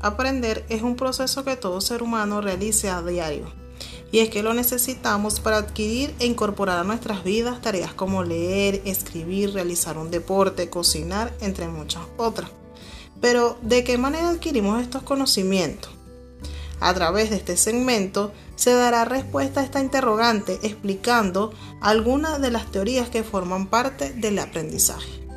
Aprender es un proceso que todo ser humano realiza a diario. Y es que lo necesitamos para adquirir e incorporar a nuestras vidas tareas como leer, escribir, realizar un deporte, cocinar, entre muchas otras. Pero, ¿de qué manera adquirimos estos conocimientos? A través de este segmento se dará respuesta a esta interrogante explicando algunas de las teorías que forman parte del aprendizaje.